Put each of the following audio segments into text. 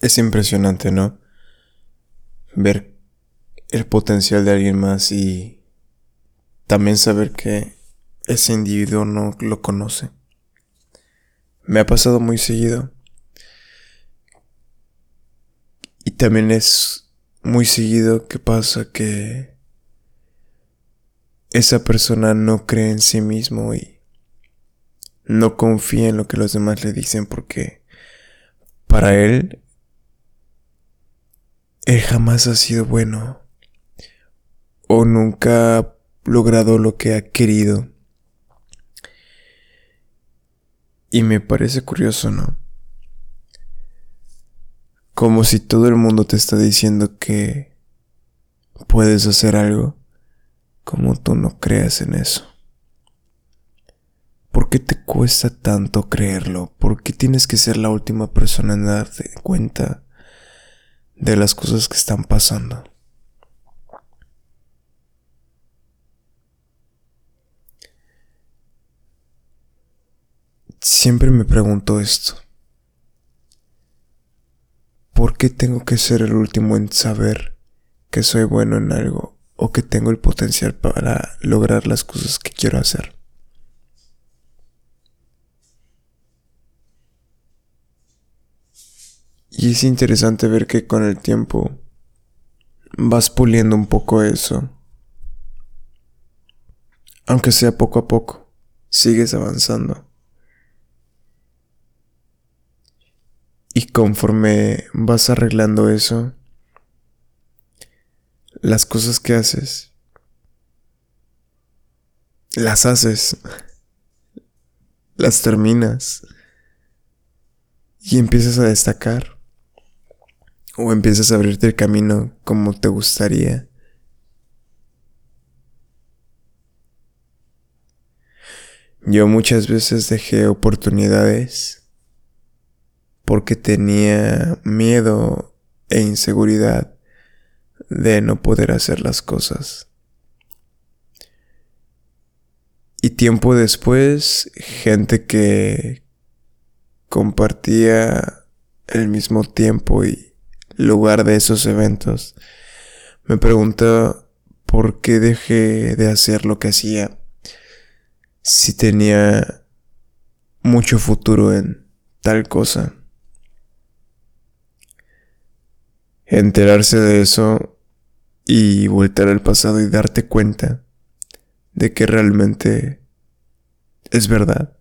Es impresionante, ¿no? Ver el potencial de alguien más y también saber que ese individuo no lo conoce. Me ha pasado muy seguido. Y también es muy seguido que pasa que esa persona no cree en sí mismo y no confía en lo que los demás le dicen porque para él él jamás ha sido bueno o nunca ha logrado lo que ha querido. Y me parece curioso, ¿no? Como si todo el mundo te está diciendo que puedes hacer algo, como tú no creas en eso. ¿Por qué te cuesta tanto creerlo? ¿Por qué tienes que ser la última persona en darte cuenta de las cosas que están pasando. Siempre me pregunto esto. ¿Por qué tengo que ser el último en saber que soy bueno en algo o que tengo el potencial para lograr las cosas que quiero hacer? Y es interesante ver que con el tiempo vas puliendo un poco eso. Aunque sea poco a poco, sigues avanzando. Y conforme vas arreglando eso, las cosas que haces, las haces, las terminas y empiezas a destacar o empiezas a abrirte el camino como te gustaría. Yo muchas veces dejé oportunidades porque tenía miedo e inseguridad de no poder hacer las cosas. Y tiempo después, gente que compartía el mismo tiempo y lugar de esos eventos. Me pregunto por qué dejé de hacer lo que hacía si tenía mucho futuro en tal cosa. Enterarse de eso y volver al pasado y darte cuenta de que realmente es verdad.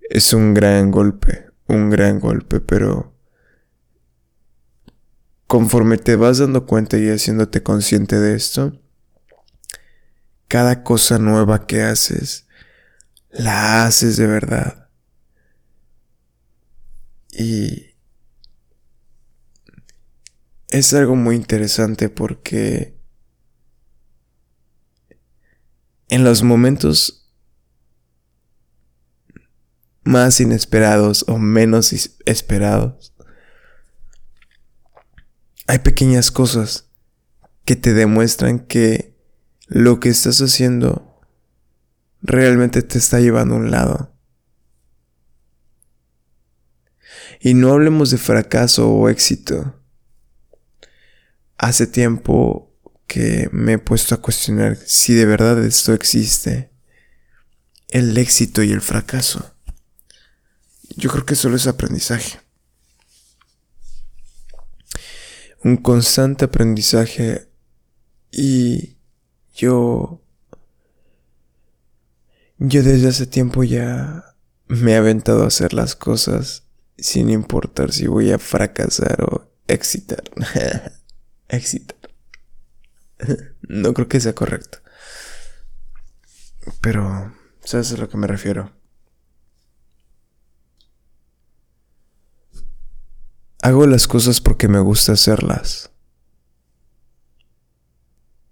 Es un gran golpe, un gran golpe, pero conforme te vas dando cuenta y haciéndote consciente de esto, cada cosa nueva que haces, la haces de verdad. Y es algo muy interesante porque en los momentos más inesperados o menos esperados, hay pequeñas cosas que te demuestran que lo que estás haciendo realmente te está llevando a un lado. Y no hablemos de fracaso o éxito. Hace tiempo que me he puesto a cuestionar si de verdad esto existe. El éxito y el fracaso. Yo creo que solo es aprendizaje. Un constante aprendizaje y yo yo desde hace tiempo ya me he aventado a hacer las cosas sin importar si voy a fracasar o éxitar. éxitar. no creo que sea correcto. Pero, ¿sabes a lo que me refiero? Hago las cosas porque me gusta hacerlas.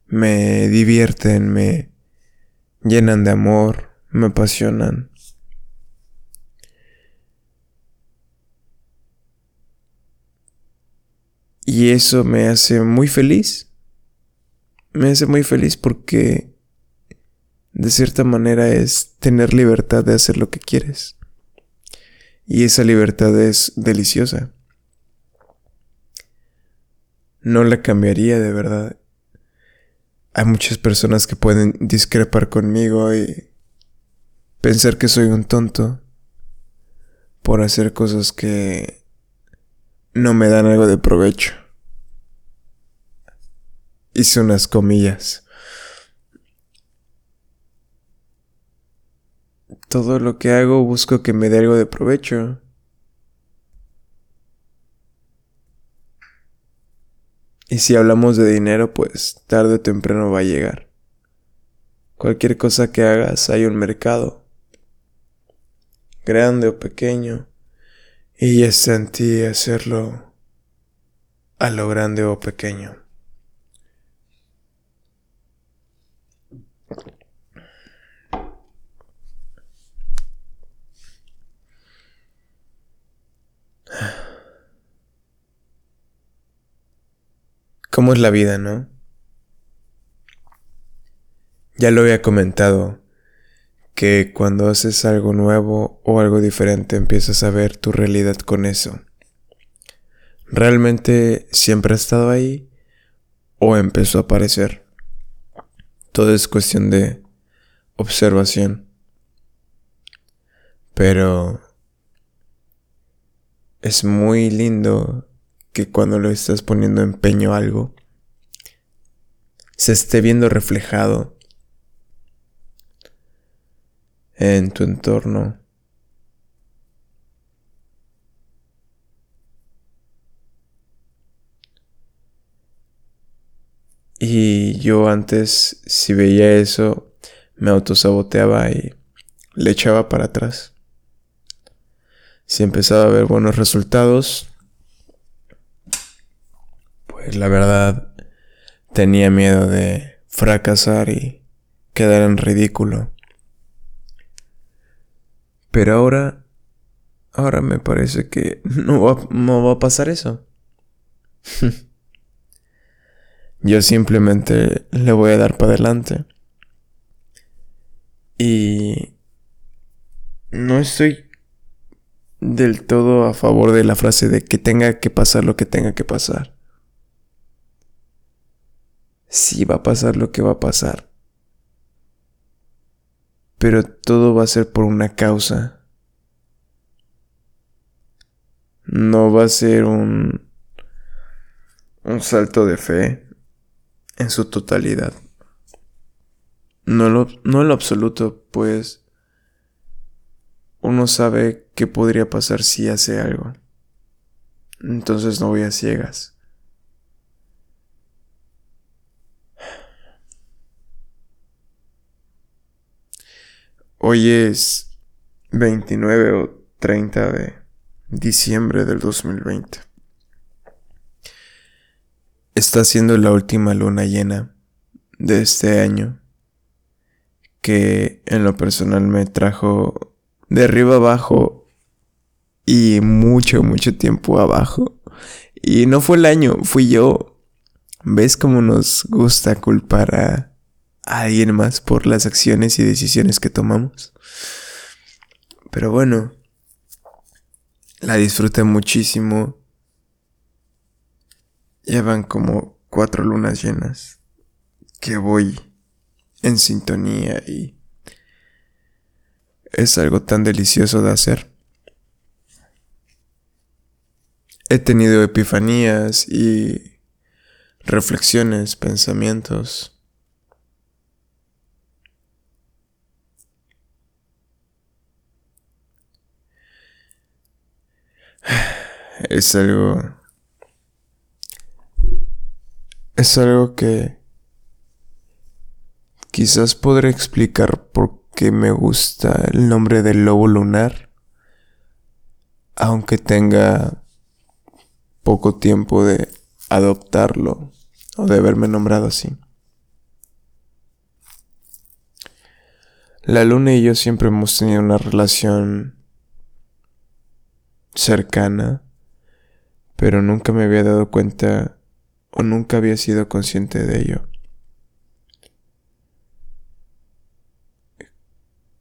Me divierten, me llenan de amor, me apasionan. Y eso me hace muy feliz. Me hace muy feliz porque de cierta manera es tener libertad de hacer lo que quieres. Y esa libertad es deliciosa. No la cambiaría de verdad. Hay muchas personas que pueden discrepar conmigo y pensar que soy un tonto por hacer cosas que no me dan algo de provecho. Hice unas comillas. Todo lo que hago busco que me dé algo de provecho. Y si hablamos de dinero, pues tarde o temprano va a llegar. Cualquier cosa que hagas hay un mercado, grande o pequeño, y está en ti hacerlo a lo grande o pequeño. ¿Cómo es la vida, no? Ya lo había comentado, que cuando haces algo nuevo o algo diferente empiezas a ver tu realidad con eso. ¿Realmente siempre ha estado ahí o empezó a aparecer? Todo es cuestión de observación. Pero es muy lindo que cuando lo estás poniendo empeño a algo, se esté viendo reflejado en tu entorno. Y yo antes, si veía eso, me autosaboteaba y le echaba para atrás. Si empezaba a ver buenos resultados, pues la verdad tenía miedo de fracasar y quedar en ridículo. Pero ahora, ahora me parece que no va, no va a pasar eso. Yo simplemente le voy a dar para adelante. Y no estoy del todo a favor de la frase de que tenga que pasar lo que tenga que pasar sí va a pasar lo que va a pasar. Pero todo va a ser por una causa. No va a ser un, un salto de fe en su totalidad. No, lo, no en lo absoluto, pues uno sabe qué podría pasar si hace algo. Entonces no voy a ciegas. Hoy es 29 o 30 de diciembre del 2020. Está siendo la última luna llena de este año que en lo personal me trajo de arriba abajo y mucho, mucho tiempo abajo. Y no fue el año, fui yo. ¿Ves cómo nos gusta culpar a a alguien más por las acciones y decisiones que tomamos. Pero bueno, la disfruté muchísimo. Ya van como cuatro lunas llenas que voy en sintonía y es algo tan delicioso de hacer. He tenido epifanías y reflexiones, pensamientos es algo... Es algo que quizás podré explicar por qué me gusta el nombre del lobo lunar, aunque tenga poco tiempo de adoptarlo o de haberme nombrado así. La luna y yo siempre hemos tenido una relación cercana pero nunca me había dado cuenta o nunca había sido consciente de ello.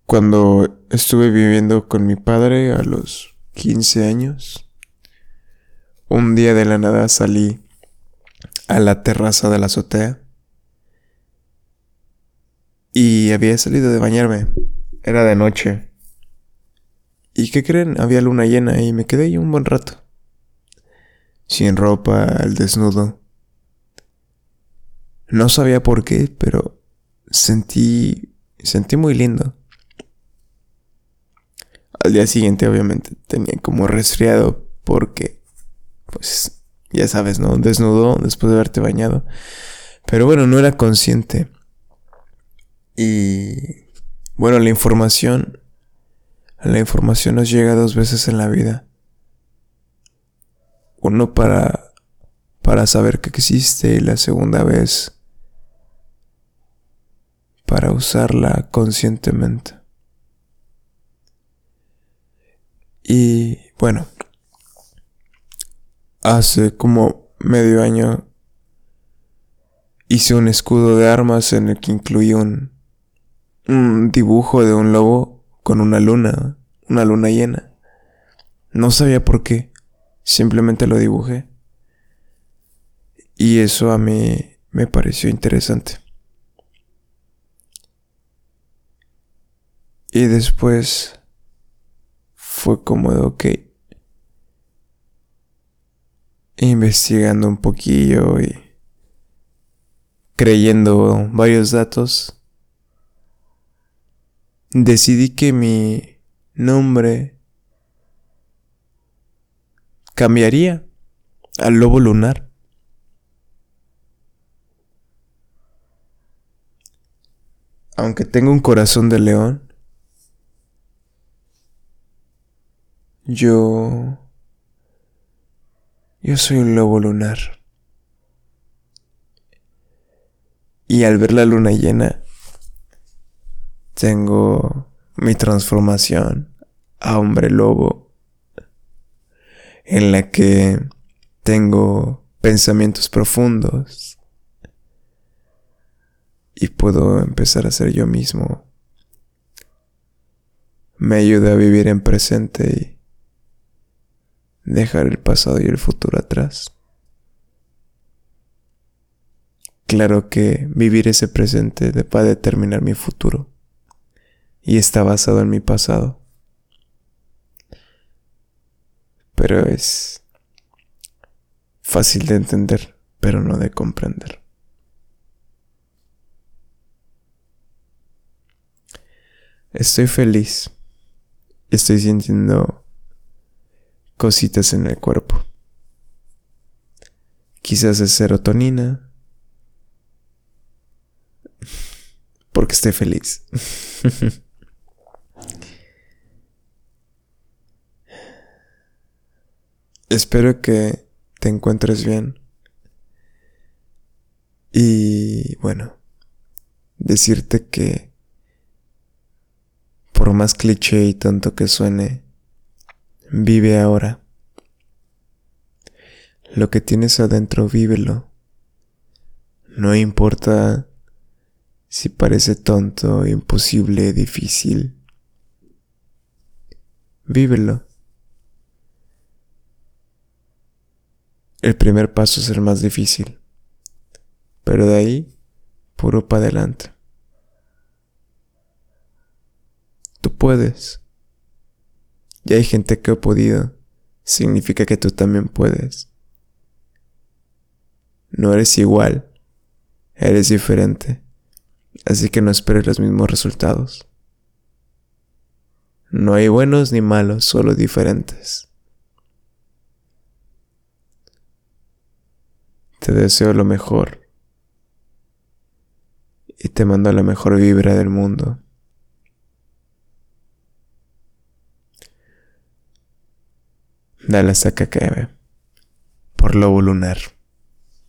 Cuando estuve viviendo con mi padre a los 15 años, un día de la nada salí a la terraza de la azotea. Y había salido de bañarme. Era de noche. ¿Y qué creen? Había luna llena y me quedé ahí un buen rato. Sin ropa, al desnudo. No sabía por qué, pero sentí sentí muy lindo. Al día siguiente obviamente tenía como resfriado porque pues ya sabes, ¿no? Desnudo después de haberte bañado. Pero bueno, no era consciente. Y bueno, la información la información nos llega dos veces en la vida. Uno para para saber que existe y la segunda vez para usarla conscientemente. Y bueno, hace como medio año hice un escudo de armas en el que incluía un, un dibujo de un lobo con una luna, una luna llena. No sabía por qué, simplemente lo dibujé. Y eso a mí me pareció interesante. Y después fue como de, ok, investigando un poquillo y creyendo varios datos, decidí que mi nombre cambiaría al lobo lunar. Aunque tengo un corazón de león, Yo... Yo soy un lobo lunar. Y al ver la luna llena, tengo mi transformación a hombre lobo, en la que tengo pensamientos profundos y puedo empezar a ser yo mismo. Me ayuda a vivir en presente y dejar el pasado y el futuro atrás. Claro que vivir ese presente va a determinar mi futuro y está basado en mi pasado. Pero es fácil de entender, pero no de comprender. Estoy feliz. Estoy sintiendo cositas en el cuerpo. Quizás es serotonina. Porque estoy feliz. Espero que te encuentres bien. Y bueno, decirte que por más cliché y tonto que suene, Vive ahora. Lo que tienes adentro, vívelo. No importa si parece tonto, imposible, difícil. Vívelo. El primer paso es el más difícil, pero de ahí, puro para adelante. Tú puedes. Y hay gente que ha podido. Significa que tú también puedes. No eres igual. Eres diferente. Así que no esperes los mismos resultados. No hay buenos ni malos, solo diferentes. Te deseo lo mejor y te mando la mejor vibra del mundo. Dale saca que por lobo lunar.